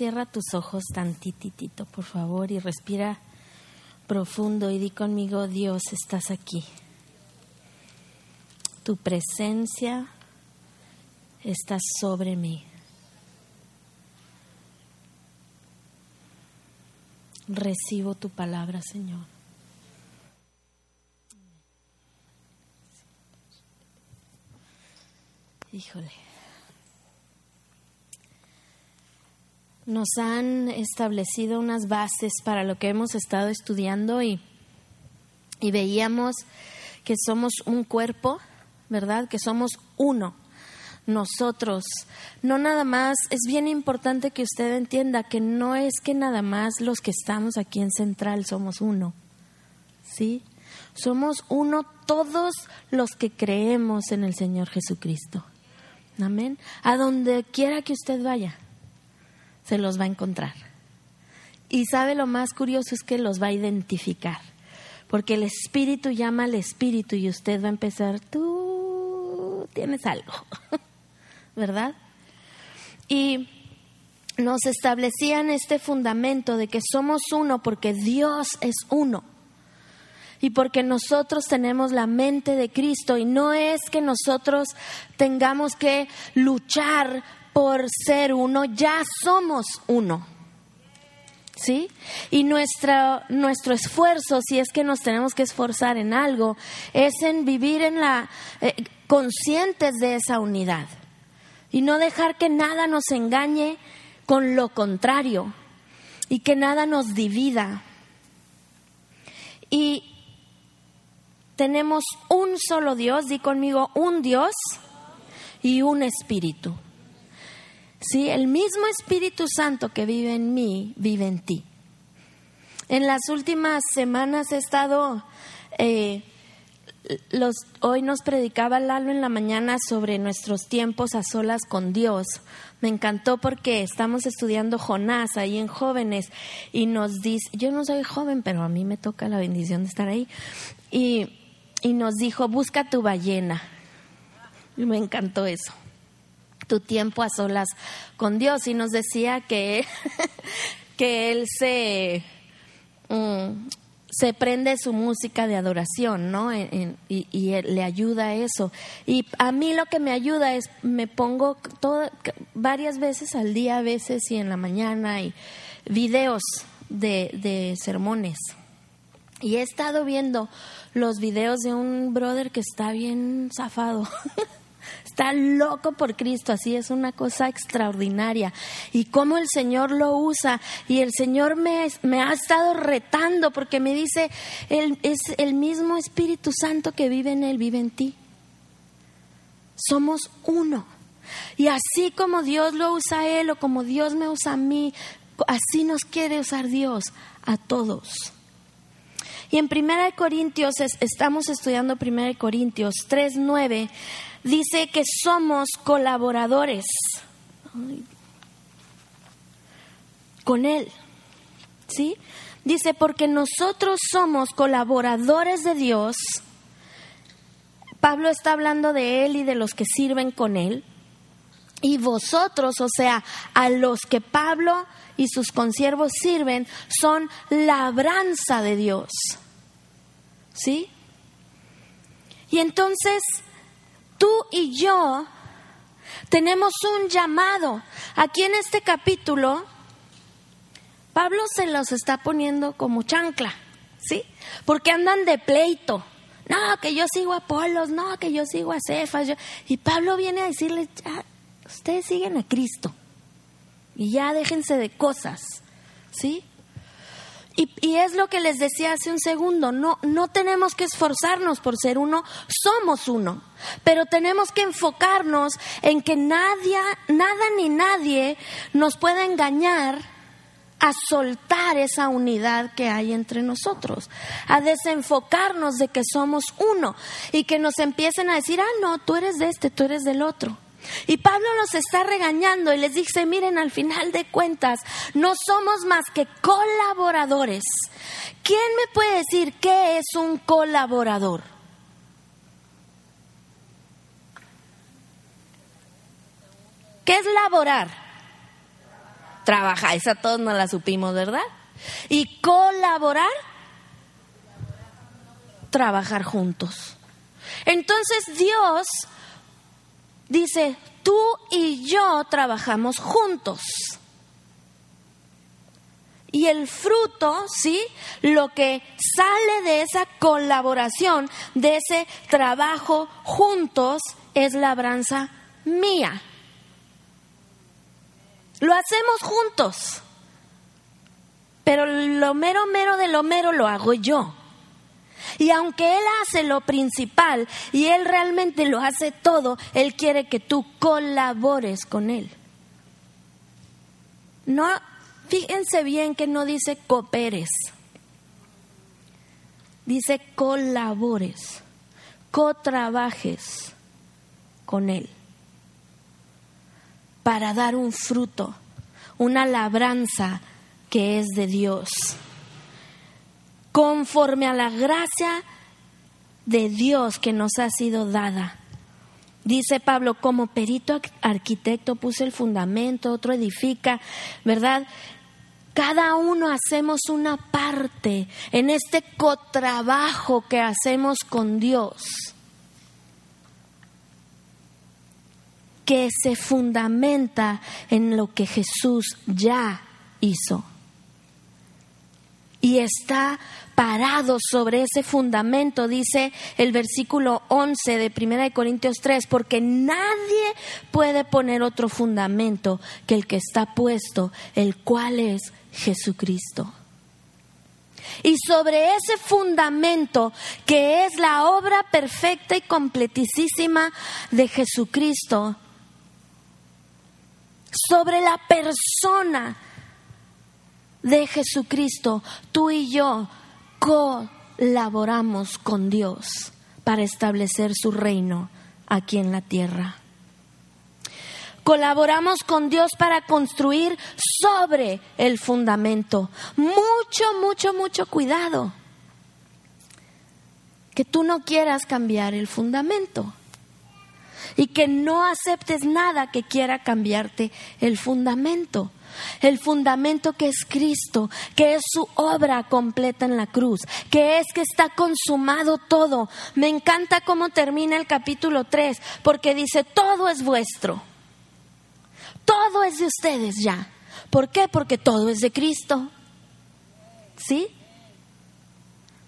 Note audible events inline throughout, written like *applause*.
cierra tus ojos tantitito, por favor, y respira profundo y di conmigo, Dios, estás aquí. Tu presencia está sobre mí. Recibo tu palabra, Señor. Híjole. Nos han establecido unas bases para lo que hemos estado estudiando y, y veíamos que somos un cuerpo, ¿verdad? Que somos uno nosotros. No nada más, es bien importante que usted entienda que no es que nada más los que estamos aquí en Central somos uno. ¿Sí? Somos uno todos los que creemos en el Señor Jesucristo. Amén. A donde quiera que usted vaya, se los va a encontrar. Y sabe lo más curioso es que los va a identificar. Porque el Espíritu llama al Espíritu y usted va a empezar, tú tienes algo. *laughs* ¿verdad? Y nos establecían este fundamento de que somos uno porque Dios es uno y porque nosotros tenemos la mente de Cristo y no es que nosotros tengamos que luchar por ser uno, ya somos uno. ¿Sí? Y nuestra, nuestro esfuerzo, si es que nos tenemos que esforzar en algo, es en vivir en la eh, conscientes de esa unidad y no dejar que nada nos engañe con lo contrario y que nada nos divida. Y tenemos un solo Dios, di conmigo, un Dios y un Espíritu. Sí, el mismo Espíritu Santo que vive en mí, vive en ti. En las últimas semanas he estado eh, los, hoy nos predicaba Lalo en la mañana sobre nuestros tiempos a solas con Dios. Me encantó porque estamos estudiando Jonás ahí en jóvenes y nos dice, yo no soy joven, pero a mí me toca la bendición de estar ahí. Y, y nos dijo, busca tu ballena. Y me encantó eso. Tu tiempo a solas con Dios. Y nos decía que, *laughs* que él se... Mm, se prende su música de adoración, ¿no? y, le ayuda a eso. Y a mí lo que me ayuda es, me pongo todo, varias veces al día, a veces y en la mañana, y videos de, de sermones. Y he estado viendo los videos de un brother que está bien zafado. *laughs* Está loco por Cristo, así es una cosa extraordinaria. Y cómo el Señor lo usa. Y el Señor me, ha estado retando porque me dice, es el mismo Espíritu Santo que vive en Él, vive en ti. Somos uno. Y así como Dios lo usa a Él o como Dios me usa a mí, así nos quiere usar Dios a todos. Y en 1 Corintios, estamos estudiando 1 Corintios 3, 9, dice que somos colaboradores con Él. ¿Sí? Dice, porque nosotros somos colaboradores de Dios. Pablo está hablando de Él y de los que sirven con Él. Y vosotros, o sea, a los que Pablo y sus consiervos sirven, son labranza de Dios. ¿Sí? Y entonces tú y yo tenemos un llamado. Aquí en este capítulo, Pablo se los está poniendo como chancla, ¿sí? Porque andan de pleito. No, que yo sigo a Apolos, no, que yo sigo a Cefas. Y Pablo viene a decirles, ustedes siguen a Cristo. Y ya déjense de cosas, ¿sí? Y, es lo que les decía hace un segundo, no, no tenemos que esforzarnos por ser uno, somos uno, pero tenemos que enfocarnos en que nadie, nada ni nadie nos pueda engañar a soltar esa unidad que hay entre nosotros, a desenfocarnos de que somos uno y que nos empiecen a decir, ah, no, tú eres de este, tú eres del otro. Y Pablo nos está regañando y les dice, miren, al final de cuentas, no somos más que colaboradores. ¿Quién me puede decir qué es un colaborador? ¿Qué es laborar? trabajar, esa todos no la supimos, ¿verdad? Y colaborar, trabajar juntos. Entonces Dios dice, tú y yo trabajamos juntos. Y el fruto, ¿sí? Lo que sale de esa colaboración, de ese trabajo juntos, es labranza mía. Lo hacemos juntos. Pero lo mero, mero de lo mero lo hago yo. Y aunque Él hace lo principal y Él realmente lo hace todo, Él quiere que tú colabores con Él. No, fíjense bien que no dice cooperes, dice colabores, cotrabajes con Él para dar un fruto, una labranza que es de Dios conforme a la gracia de Dios que nos ha sido dada. Dice Pablo, como perito arquitecto puse el fundamento, otro edifica, ¿verdad? Cada uno hacemos una parte en este cotrabajo que hacemos con Dios, que se fundamenta en lo que Jesús ya hizo y está parado sobre ese fundamento, dice el versículo 11 de 1 Corintios 3, porque nadie puede poner otro fundamento que el que está puesto, el cual es Jesucristo. Y sobre ese fundamento, que es la obra perfecta y completísima de Jesucristo, sobre la persona de Jesucristo, tú y yo colaboramos con Dios para establecer su reino aquí en la tierra. Colaboramos con Dios para construir sobre el fundamento. Mucho, mucho, mucho cuidado. Que tú no quieras cambiar el fundamento y que no aceptes nada que quiera cambiarte el fundamento el fundamento que es Cristo, que es su obra completa en la cruz, que es que está consumado todo. Me encanta cómo termina el capítulo 3, porque dice, todo es vuestro, todo es de ustedes ya. ¿Por qué? Porque todo es de Cristo. ¿Sí?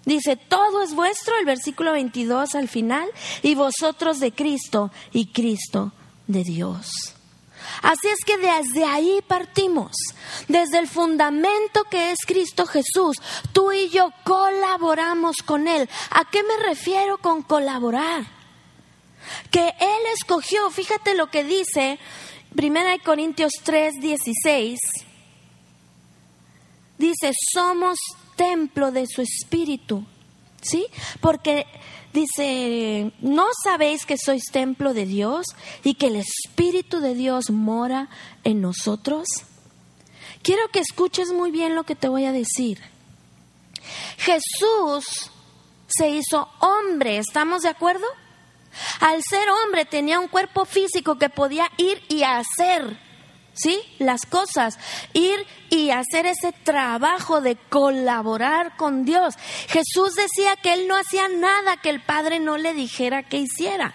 Dice, todo es vuestro, el versículo 22 al final, y vosotros de Cristo y Cristo de Dios. Así es que desde ahí partimos, desde el fundamento que es Cristo Jesús. Tú y yo colaboramos con Él. ¿A qué me refiero con colaborar? Que Él escogió, fíjate lo que dice 1 Corintios 3, 16. Dice, somos templo de su espíritu. ¿Sí? Porque Dice, ¿no sabéis que sois templo de Dios y que el Espíritu de Dios mora en nosotros? Quiero que escuches muy bien lo que te voy a decir. Jesús se hizo hombre, ¿estamos de acuerdo? Al ser hombre tenía un cuerpo físico que podía ir y hacer ¿sí? Las cosas, ir y hacer ese trabajo de colaborar con Dios. Jesús decía que él no hacía nada que el Padre no le dijera que hiciera.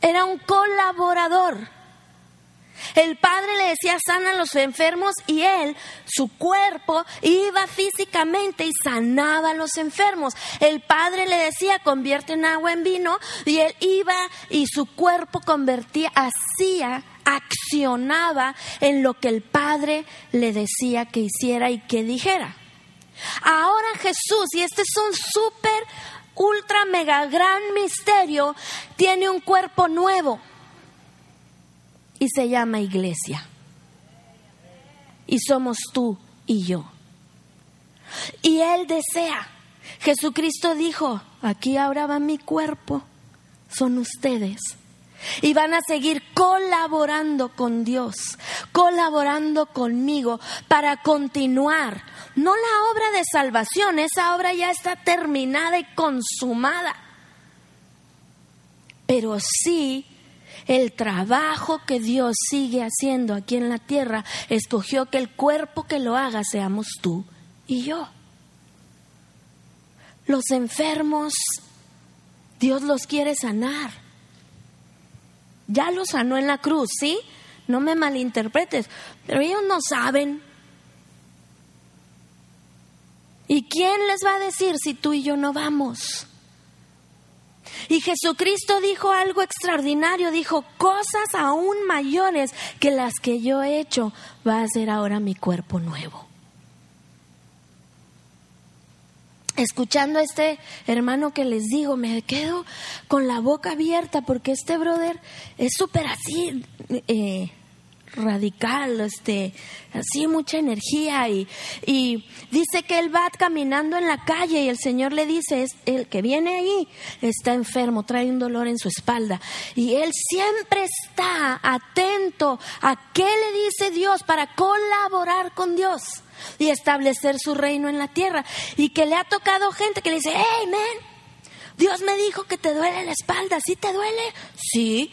Era un colaborador. El padre le decía sana a los enfermos y él, su cuerpo, iba físicamente y sanaba a los enfermos. El padre le decía convierte en agua en vino y él iba y su cuerpo convertía, hacía accionaba en lo que el Padre le decía que hiciera y que dijera. Ahora Jesús, y este es un súper, ultra, mega, gran misterio, tiene un cuerpo nuevo y se llama iglesia. Y somos tú y yo. Y Él desea. Jesucristo dijo, aquí ahora va mi cuerpo, son ustedes y van a seguir colaborando con Dios, colaborando conmigo para continuar. No la obra de salvación, esa obra ya está terminada y consumada. Pero sí el trabajo que Dios sigue haciendo aquí en la tierra, escogió que el cuerpo que lo haga seamos tú y yo. Los enfermos, Dios los quiere sanar. Ya los sanó en la cruz, ¿sí? No me malinterpretes, pero ellos no saben. ¿Y quién les va a decir si tú y yo no vamos? Y Jesucristo dijo algo extraordinario, dijo, cosas aún mayores que las que yo he hecho va a ser ahora mi cuerpo nuevo. Escuchando a este hermano que les digo, me quedo con la boca abierta porque este brother es súper así, eh, radical, este, así mucha energía y, y, dice que él va caminando en la calle y el Señor le dice, es, el que viene ahí está enfermo, trae un dolor en su espalda y él siempre está atento a qué le dice Dios para colaborar con Dios y establecer su reino en la tierra y que le ha tocado gente que le dice, hey, man, Dios me dijo que te duele la espalda, ¿sí te duele? Sí.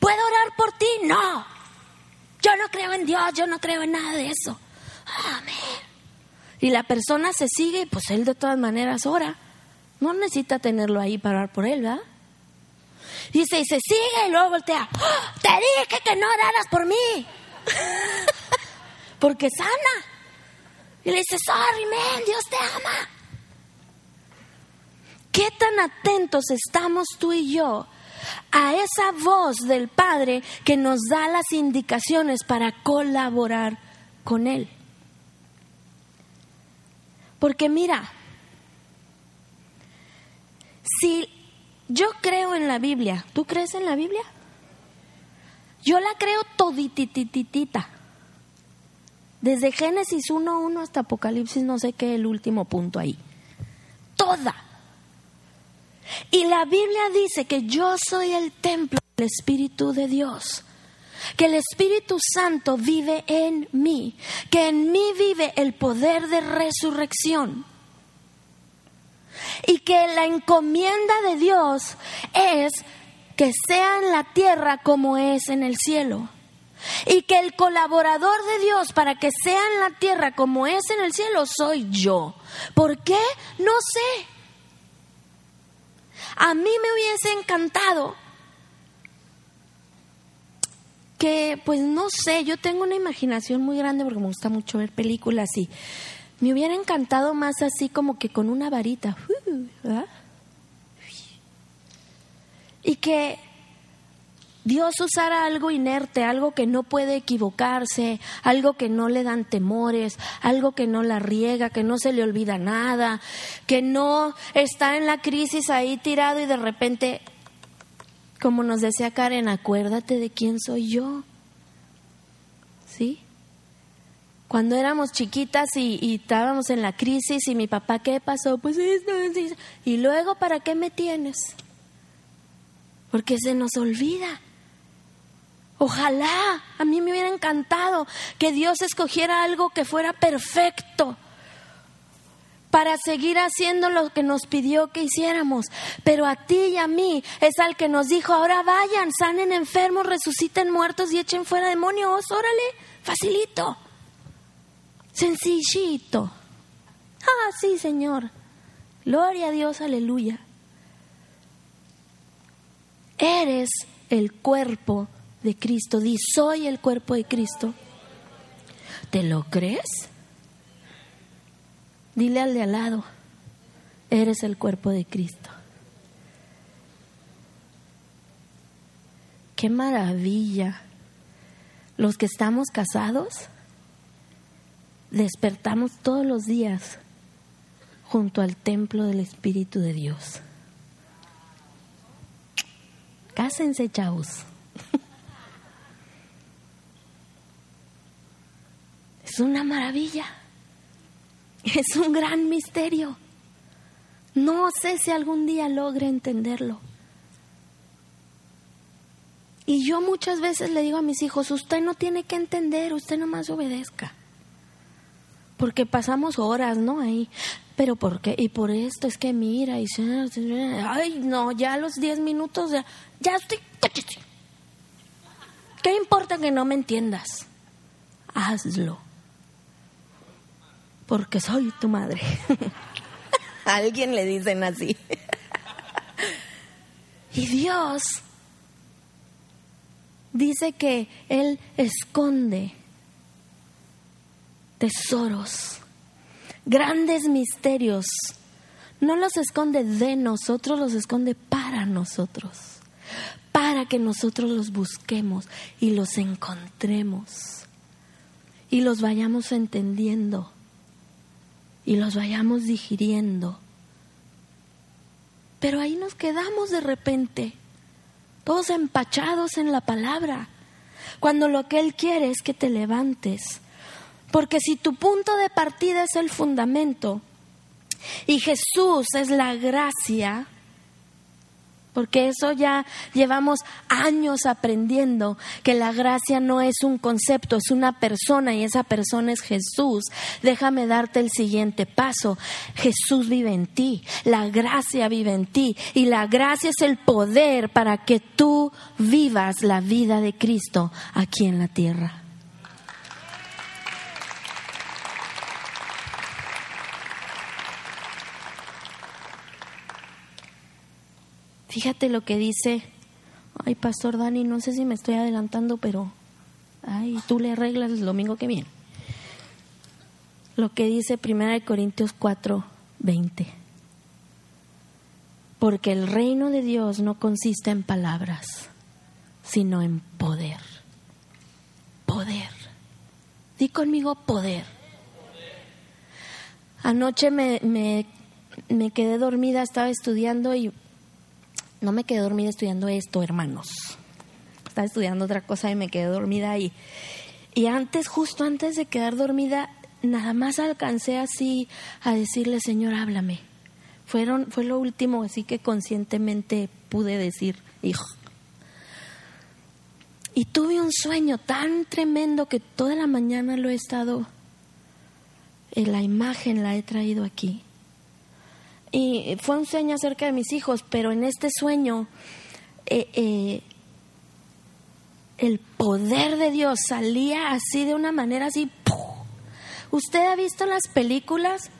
¿Puedo orar por ti? No. Yo no creo en Dios, yo no creo en nada de eso. Amén. Y la persona se sigue, pues él de todas maneras ora. No necesita tenerlo ahí para orar por él, ¿verdad? Dice, y se sigue y luego voltea. ¡Ah! Te dije que no oraras por mí. *laughs* Porque sana. Y le dice, sorry, man, Dios te ama. ¿Qué tan atentos estamos tú y yo a esa voz del Padre que nos da las indicaciones para colaborar con Él. Porque mira, si yo creo en la Biblia, ¿tú crees en la Biblia? Yo la creo toditititita. Desde Génesis 1.1 hasta Apocalipsis, no sé qué el último punto ahí. Toda. Y la Biblia dice que yo soy el templo del Espíritu de Dios que el Espíritu Santo vive en mí, que en mí vive el poder de resurrección y que la encomienda de Dios es que sea en la tierra como es en el cielo. Y que el colaborador de Dios para que sea en la tierra como es en el cielo soy yo. ¿Por qué? No sé. A mí me hubiese encantado que, pues no sé, yo tengo una imaginación muy grande porque me gusta mucho ver películas y me hubiera encantado más así como que con una varita. Y que Dios usara algo inerte, algo que no puede equivocarse, algo que no le dan temores, algo que no la riega, que no se le olvida nada, que no está en la crisis ahí tirado y de repente, como nos decía Karen, acuérdate de quién soy yo. ¿Sí? Cuando éramos chiquitas y, estábamos en la crisis y mi papá, ¿qué pasó? Pues esto, y luego, ¿para qué me tienes? Porque se nos olvida. Ojalá, a mí me hubiera encantado que Dios escogiera algo que fuera perfecto para seguir haciendo lo que nos pidió que hiciéramos. Pero a ti y a mí es al que nos dijo, ahora vayan, sanen enfermos, resuciten muertos y echen fuera demonios. Órale, facilito, sencillito. Ah, sí, Señor. Gloria a Dios, aleluya. Eres el cuerpo de Cristo. Di, soy el cuerpo de Cristo. ¿Te lo crees? Dile al de al lado, eres el cuerpo de Cristo. Qué maravilla. Los que estamos casados, despertamos todos los días junto al templo del Espíritu de Dios. Cásense, chavos. *laughs* Es una maravilla. Es un gran misterio. No sé si algún día logre entenderlo. Y yo muchas veces le digo a mis hijos, usted no tiene que entender, usted nomás obedezca. Porque pasamos horas, ¿no? Ahí. Pero ¿por qué? Y por esto es que mira, y ay, no, ya los 10 minutos, ya, ya estoy, ¿Qué importa que no me entiendas? Hazlo. Porque soy tu madre. *laughs* Alguien le dicen así. y Dios dice que Él esconde tesoros, grandes misterios. No los esconde de nosotros, los esconde para nosotros, para que nosotros los busquemos y los encontremos y los vayamos entendiendo y los vayamos digiriendo. Pero ahí nos quedamos de repente, todos empachados en la palabra, cuando lo que Él quiere es que te levantes. Porque si tu punto de partida es el fundamento y Jesús es la gracia, porque eso ya llevamos años aprendiendo, que la gracia no es un concepto, es una persona y esa persona es Jesús. Déjame darte el siguiente paso. Jesús vive en ti, la gracia vive en ti y la gracia es el poder para que tú vivas la vida de Cristo aquí en la tierra. Fíjate lo que dice, ay, Pastor Dani, no sé si me estoy adelantando, pero, ay, tú le arreglas el domingo que viene. Lo que dice 1 Corintios 4, 20. Porque el reino de Dios no consiste en palabras, sino en poder. Poder. Di conmigo poder. Anoche me, me, me quedé dormida, estaba estudiando y no me quedé dormida estudiando esto, hermanos. Estaba estudiando otra cosa y me quedé dormida ahí. Y antes, justo antes de quedar dormida, nada más alcancé así a decirle, Señor, háblame. Fueron, fue lo último así que conscientemente pude decir, hijo. Y tuve un sueño tan tremendo que toda la mañana lo he estado, en la imagen la he traído aquí. Y fue un sueño acerca de mis hijos, pero en este sueño eh, eh, el poder de Dios salía así de una manera así. ¿Usted ha visto las películas?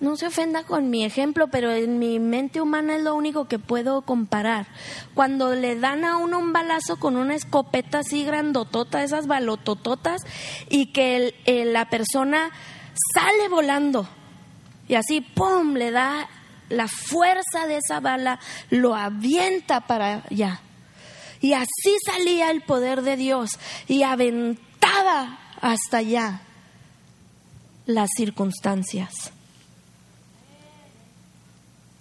No se ofenda con mi ejemplo, pero en mi mente humana es lo único que puedo comparar. Cuando le dan a uno un balazo con una escopeta así grandotota, esas balotototas, y que la persona sale volando y así, ¡pum!, le da la fuerza de esa bala, lo avienta para allá. Y así salía el poder de Dios y aventaba hasta allá las circunstancias.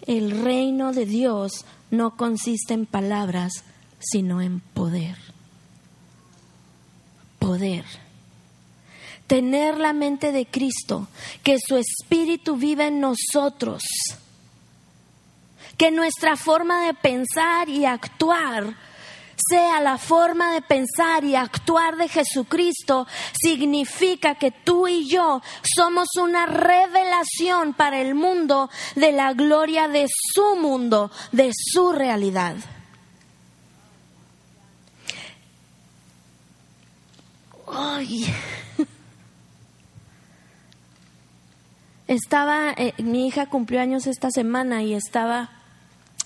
El reino de Dios no consiste en palabras, sino en poder. Poder tener la mente de Cristo, que su espíritu vive en nosotros, que nuestra forma de pensar y actuar sea la forma de pensar y actuar de Jesucristo, significa que tú y yo somos una revelación para el mundo de la gloria de su mundo, de su realidad. Ay. Estaba, eh, mi hija cumplió años esta semana y estaba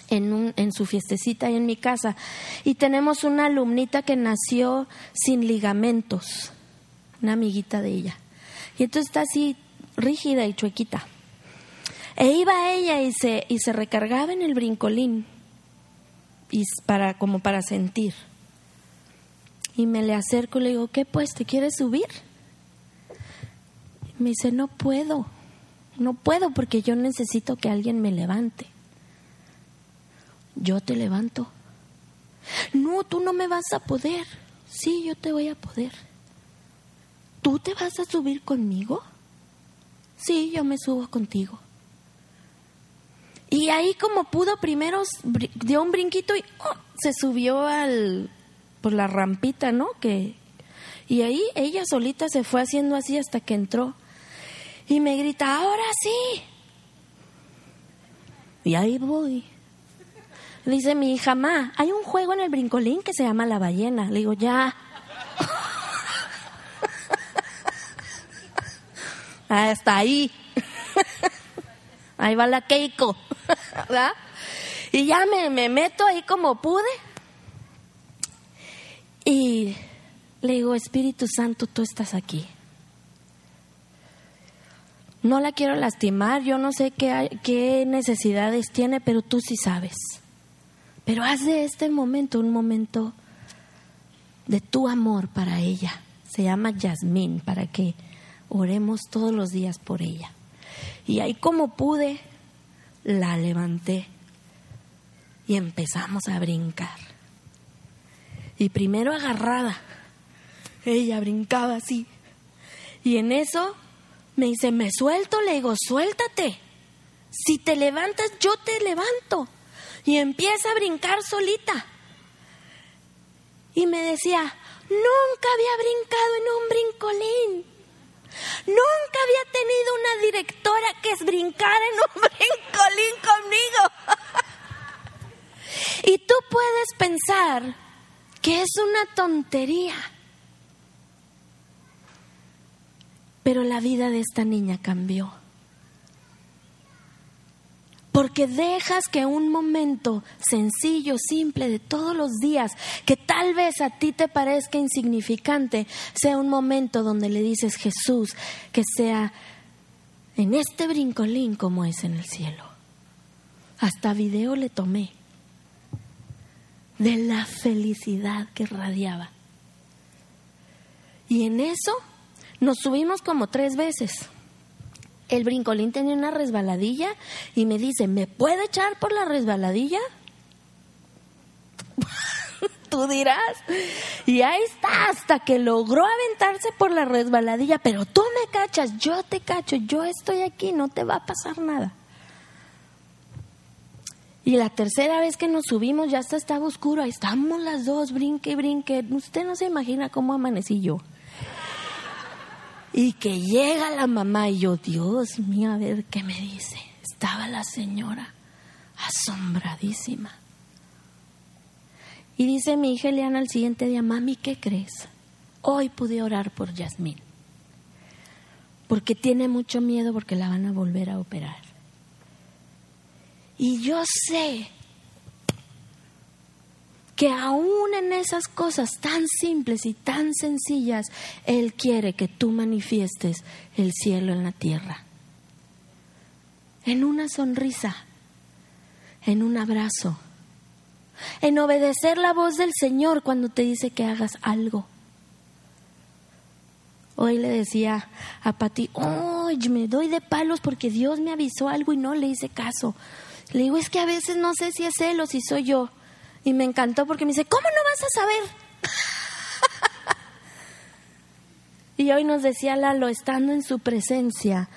en, un, en su fiestecita ahí en mi casa. Y tenemos una alumnita que nació sin ligamentos, una amiguita de ella. Y entonces está así rígida y chuequita. E iba ella y se, y se recargaba en el brincolín y para, como para sentir. Y me le acerco y le digo, ¿qué pues? ¿Te quieres subir? me dice, no puedo. No puedo porque yo necesito que alguien me levante. Yo te levanto. No, tú no me vas a poder. Sí, yo te voy a poder. ¿Tú te vas a subir conmigo? Sí, yo me subo contigo. Y ahí como pudo, primero dio un brinquito y oh, se subió al por la rampita, ¿no? Que y ahí ella solita se fue haciendo así hasta que entró y me grita, ahora sí. Y ahí voy. Dice mi hija, ma, hay un juego en el brincolín que se llama La ballena. Le digo, ya. *laughs* Hasta ahí. Ahí va la Keiko. ¿Verdad? Y ya me, me meto ahí como pude. Y le digo, Espíritu Santo, tú estás aquí. No la quiero lastimar, yo no sé qué, necesidades tiene, pero tú sí sabes. Pero haz de este momento un momento de tu amor para ella. Se llama Yasmín, para que oremos todos los días por ella. Y ahí como pude, la levanté y empezamos a brincar. Y primero agarrada, ella brincaba así. Y en eso me dice, me suelto, le digo, suéltate. Si te levantas, yo te levanto. Y empieza a brincar solita. Y me decía, nunca había brincado en un brincolín. Nunca había tenido una directora que es brincar en un *laughs* brincolín conmigo. *laughs* y tú puedes pensar que es una tontería. Pero la vida de esta niña cambió. Porque dejas que un momento sencillo, simple de todos los días, que tal vez a ti te parezca insignificante, sea un momento donde le dices Jesús, que sea en este brincolín como es en el cielo. Hasta video le tomé de la felicidad que radiaba. Y en eso nos subimos como tres veces. El brincolín tenía una resbaladilla y me dice, ¿me puede echar por la resbaladilla? *laughs* Tú dirás. Y ahí está, hasta que logró aventarse por la resbaladilla. Pero tú me cachas, yo te cacho, yo estoy aquí, no te va a pasar nada. Y la tercera vez que nos subimos ya hasta estaba oscuro, ahí estamos las dos, brinque, brinque. Usted no se imagina cómo amanecí yo. Y que llega la mamá y yo, Dios mío, a ver qué me dice. Estaba la señora asombradísima. Y dice mi hija Eliana al siguiente día, mami, ¿qué crees? Hoy pude orar por Yasmín. Porque tiene mucho miedo porque la van a volver a operar. Y yo sé que aún en esas cosas tan simples y tan sencillas, Él quiere que tú manifiestes el cielo en la tierra. En una sonrisa, en un abrazo, en obedecer la voz del Señor cuando te dice que hagas algo. Hoy le decía a Pati, oh, me doy de palos porque Dios me avisó algo y no le hice caso. Le digo, es que a veces no sé si es él o si soy yo. Y me encantó porque me dice, ¿cómo no vas a saber? *laughs* y hoy nos decía Lalo, estando en su presencia,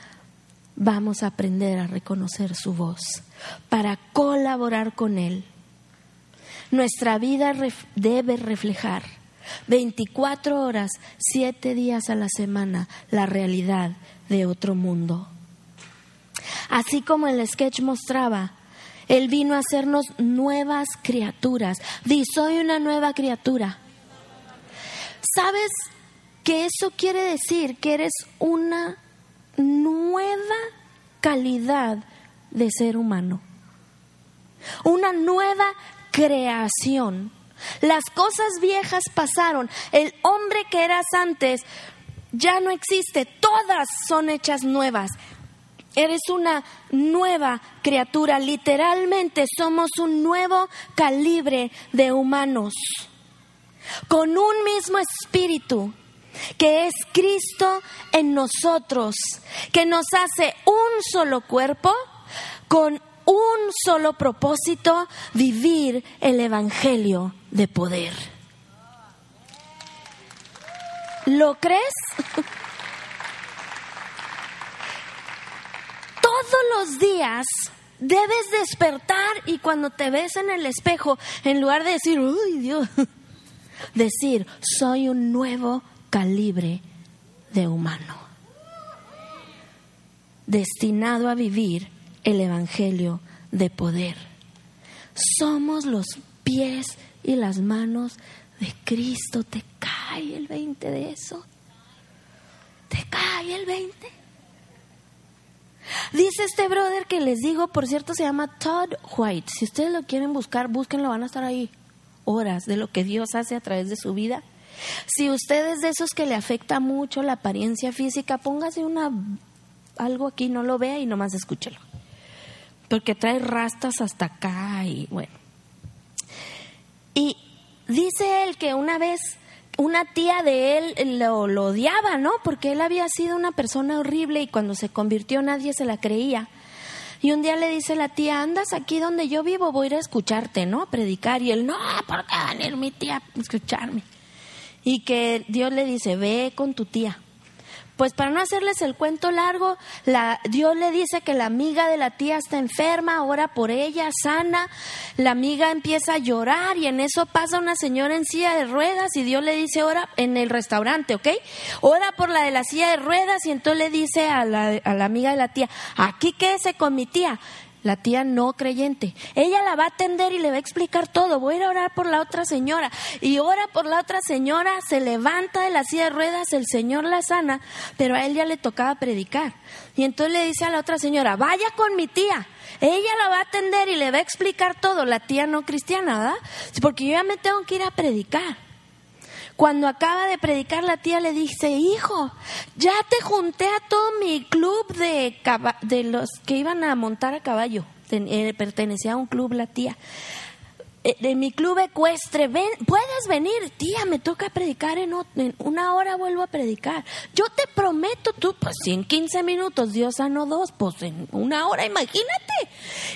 vamos a aprender a reconocer su voz para colaborar con Él. Nuestra vida debe reflejar 24 horas, 7 días a la semana la realidad de otro mundo. Así como el sketch mostraba, él vino a hacernos nuevas criaturas. Di, soy una nueva criatura. ¿Sabes que eso quiere decir que eres una nueva calidad de ser humano? Una nueva creación. Las cosas viejas pasaron. El hombre que eras antes ya no existe. Todas son hechas nuevas. Eres una nueva criatura. Literalmente somos un nuevo calibre de humanos. Con un mismo espíritu que es Cristo en nosotros, que nos hace un solo cuerpo con un solo propósito, vivir el Evangelio de poder. ¿Lo crees? *laughs* todos los días debes despertar y cuando te ves en el espejo, en lugar de decir, uy Dios, *laughs* decir, soy un nuevo calibre de humano, destinado a vivir el Evangelio de poder. Somos los pies y las manos de Cristo. ¿Te cae el 20 de eso? ¿Te cae el 20? Dice este brother que les digo, por cierto, se llama Todd White. Si ustedes lo quieren buscar, búsquenlo, van a estar ahí horas de lo que Dios hace a través de su vida. Si usted es de esos que le afecta mucho la apariencia física, póngase una algo aquí, no lo vea y nomás escúchelo. Porque trae rastas hasta acá y bueno. Y dice él que una vez una tía de él lo, lo, odiaba, ¿no? Porque él había sido una persona horrible y cuando se convirtió nadie se la creía. Y un día le dice la tía, andas aquí donde yo vivo, voy a ir a escucharte, ¿no? A predicar. Y él, no, ¿por qué va a venir mi tía a escucharme? Y que Dios le dice, ve con tu tía. Pues para no hacerles el cuento largo, la, Dios le dice que la amiga de la tía está enferma, ora por ella, sana. La amiga empieza a llorar y en eso pasa una señora en silla de ruedas y Dios le dice, ora en el restaurante, ¿ok? Ora por la de la silla de ruedas y entonces le dice a la, a la amiga de la tía, aquí quédese con mi tía la tía no creyente. Ella la va a atender y le va a explicar todo. Voy a ir a orar por la otra señora. Y ora por la otra señora, se levanta de la silla de ruedas, el Señor la sana, pero a él ya le tocaba predicar. Y entonces le dice a la otra señora, vaya con mi tía. Ella la va a atender y le va a explicar todo. La tía no cristiana, ¿verdad? Porque yo ya me tengo que ir a predicar. Cuando acaba de predicar, la tía le dice, hijo, ya te junté a todo mi club de, de los que iban a montar a caballo. Eh, pertenecía a un club la tía. De mi club ecuestre, ven, puedes venir, tía, me toca predicar en, una hora vuelvo a predicar. Yo te prometo, tú, pues si en 15 minutos Dios sanó dos, pues en una hora, imagínate.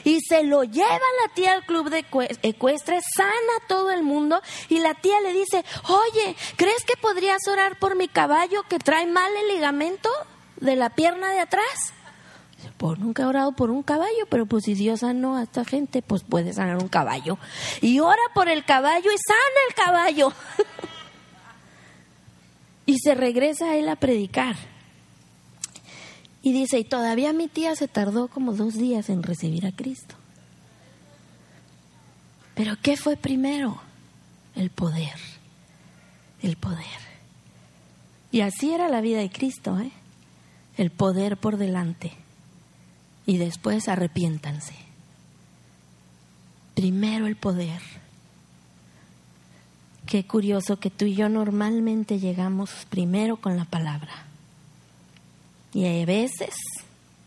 Y se lo lleva la tía al club de ecuestre, sana a todo el mundo y la tía le dice, oye, ¿crees que podrías orar por mi caballo que trae mal el ligamento de la pierna de atrás? Pues nunca he orado por un caballo, pero pues si Dios sanó a esta gente, pues puede sanar un caballo. Y ora por el caballo y sana el caballo. *laughs* y se regresa a él a predicar. Y dice, y todavía mi tía se tardó como dos días en recibir a Cristo. Pero ¿qué fue primero? El poder. El poder. Y así era la vida de Cristo, ¿eh? El poder por delante y después arrepiéntanse. Primero el poder. Qué curioso que tú y yo normalmente llegamos primero con la palabra. Y a veces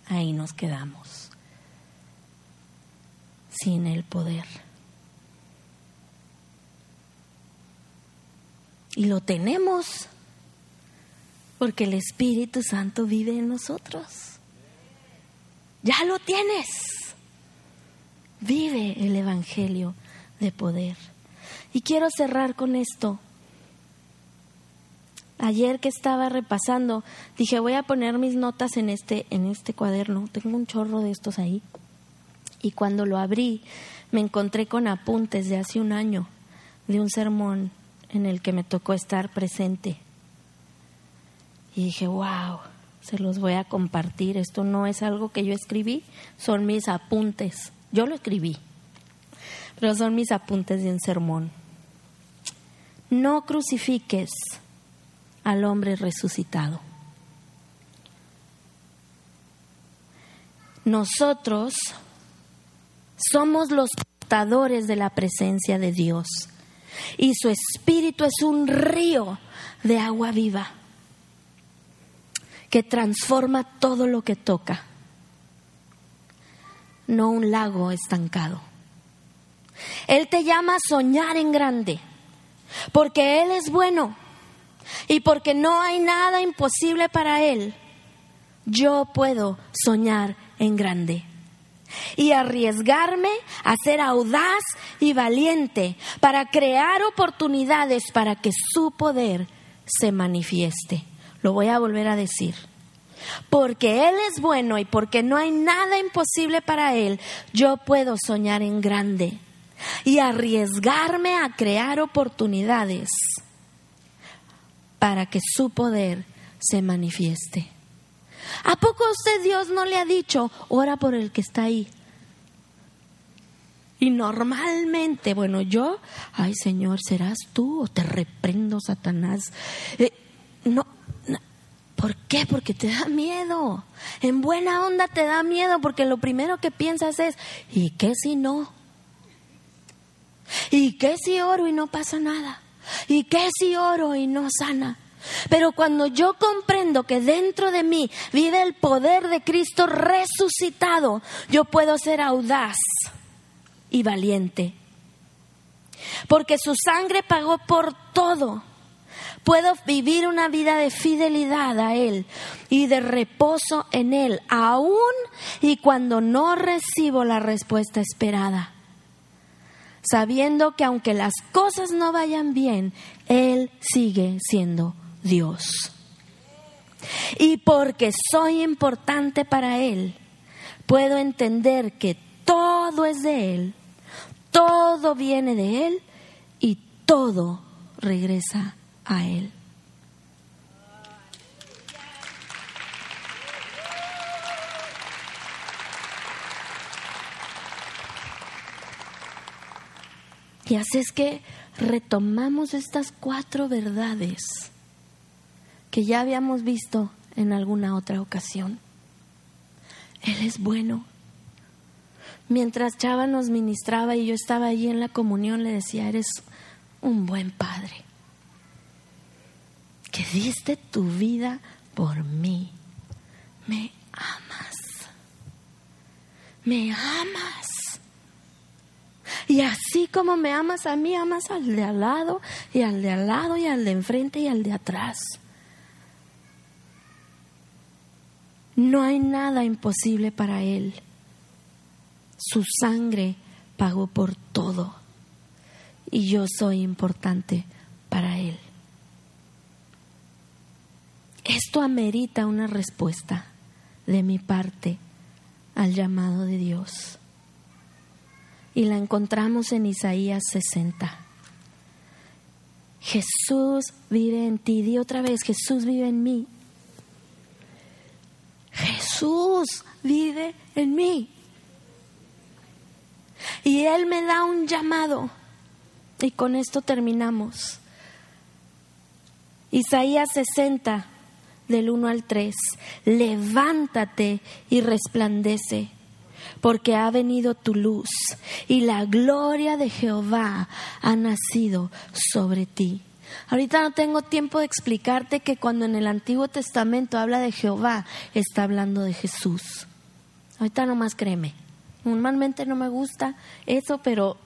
ahí nos quedamos, sin el poder. Y lo tenemos porque el Espíritu Santo vive en nosotros. Ya lo tienes. Vive el Evangelio de poder. Y quiero cerrar con esto. Ayer que estaba repasando, dije, voy a poner mis notas en este, en este cuaderno. Tengo un chorro de estos ahí. Y cuando lo abrí, me encontré con apuntes de hace un año de un sermón en el que me tocó estar presente. Y dije, wow, se los voy a compartir. Esto no es algo que yo escribí, son mis apuntes. Yo lo escribí, pero son mis apuntes de un sermón. No crucifiques al hombre resucitado. Nosotros somos los portadores de la presencia de Dios y su espíritu es un río de agua viva que transforma todo lo que toca, no un lago estancado. Él te llama a soñar en grande, porque Él es bueno y porque no hay nada imposible para Él. Yo puedo soñar en grande y arriesgarme a ser audaz y valiente para crear oportunidades para que su poder se manifieste. Lo voy a volver a decir. Porque Él es bueno y porque no hay nada imposible para Él, yo puedo soñar en grande y arriesgarme a crear oportunidades para que su poder se manifieste. ¿A poco usted Dios no le ha dicho, ora por el que está ahí? Y normalmente, bueno, yo, ay Señor, ¿serás tú o te reprendo, Satanás? Eh, no, ¿Por qué? Porque te da miedo. En buena onda te da miedo porque lo primero que piensas es, ¿y qué si no? ¿Y qué si oro y no pasa nada? ¿Y qué si oro y no sana? Pero cuando yo comprendo que dentro de mí vive el poder de Cristo resucitado, yo puedo ser audaz y valiente. Porque su sangre pagó por todo puedo vivir una vida de fidelidad a Él y de reposo en Él, aún y cuando no recibo la respuesta esperada. Sabiendo que aunque las cosas no vayan bien, Él sigue siendo Dios. Y porque soy importante para Él, puedo entender que todo es de Él, todo viene de Él y todo regresa a Él. Y así es que retomamos estas cuatro verdades que ya habíamos visto en alguna otra ocasión. Él es bueno. Mientras Chava nos ministraba y yo estaba allí en la comunión, le decía, eres un buen padre que diste tu vida por mí. Me amas. Me amas. Y así como me amas a mí, amas al de al lado y al de al lado y al de enfrente y al de atrás. No hay nada imposible para Él. Su sangre pagó por todo y yo soy importante para Él. Esto amerita una respuesta de mi parte al llamado de Dios. Y la encontramos en Isaías 60. Jesús vive en ti. Di otra vez, Jesús vive en mí. Jesús vive en mí. Y Él me da un llamado. Y con esto terminamos. Isaías 60, del 1 al 3, levántate y resplandece, porque ha venido tu luz y la gloria de Jehová ha nacido sobre ti. Ahorita no tengo tiempo de explicarte que cuando en el Antiguo Testamento habla de Jehová, está hablando de Jesús. Ahorita nomás créeme. Normalmente no me gusta eso, pero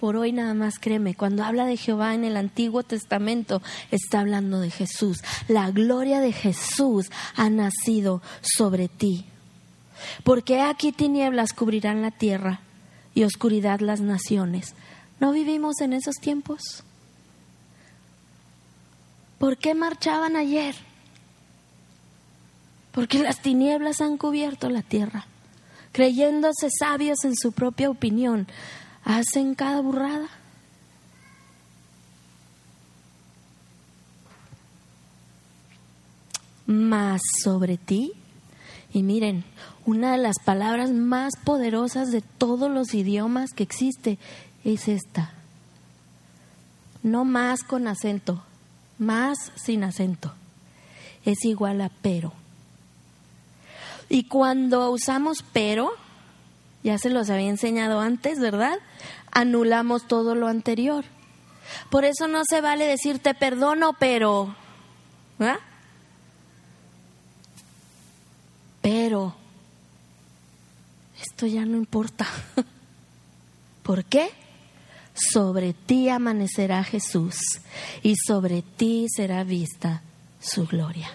por hoy nada más créeme, cuando habla de Jehová en el Antiguo Testamento, está hablando de Jesús. La gloria de Jesús ha nacido sobre ti. Porque aquí tinieblas cubrirán la tierra y oscuridad las naciones. ¿No vivimos en esos tiempos? ¿Por qué marchaban ayer? Porque las tinieblas han cubierto la tierra, creyéndose sabios en su propia opinión, hacen cada burrada. Más sobre ti. Y miren, una de las palabras más poderosas de todos los idiomas que existe es esta. No más con acento, más sin acento. Es igual a pero. Y cuando usamos pero, ya se los había enseñado antes, ¿verdad? Anulamos todo lo anterior. Por eso no se vale decir te perdono, pero... ¿verdad? Pero... Esto ya no importa. *laughs* ¿Por qué? Sobre ti amanecerá Jesús y sobre ti será vista su gloria.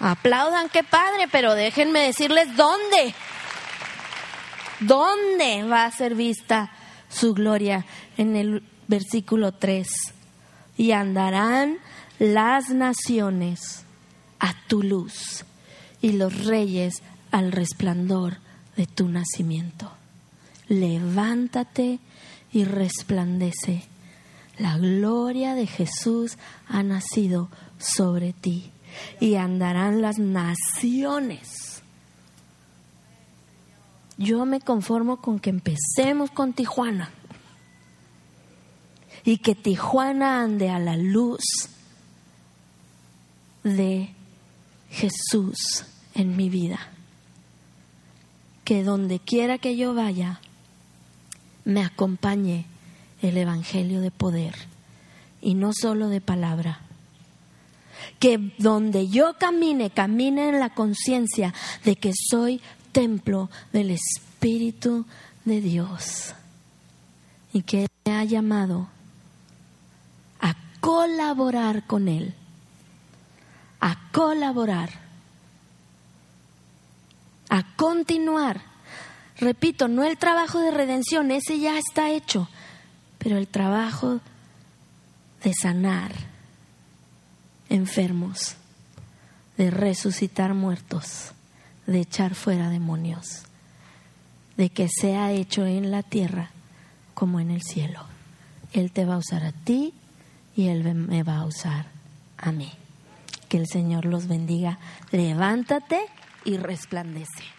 Aplaudan, qué padre, pero déjenme decirles dónde. ¿Dónde va a ser vista su gloria? En el versículo 3. Y andarán las naciones a tu luz y los reyes al resplandor de tu nacimiento. Levántate y resplandece. La gloria de Jesús ha nacido sobre ti y andarán las naciones yo me conformo con que empecemos con Tijuana y que Tijuana ande a la luz de Jesús en mi vida. Que donde quiera que yo vaya, me acompañe el Evangelio de poder y no solo de palabra. Que donde yo camine, camine en la conciencia de que soy templo del Espíritu de Dios y que me ha llamado a colaborar con Él, a colaborar, a continuar. Repito, no el trabajo de redención, ese ya está hecho, pero el trabajo de sanar enfermos, de resucitar muertos, de echar fuera demonios, de que sea hecho en la tierra como en el cielo. Él te va a usar a ti y Él me va a usar a mí. Que el Señor los bendiga. Levántate y resplandece.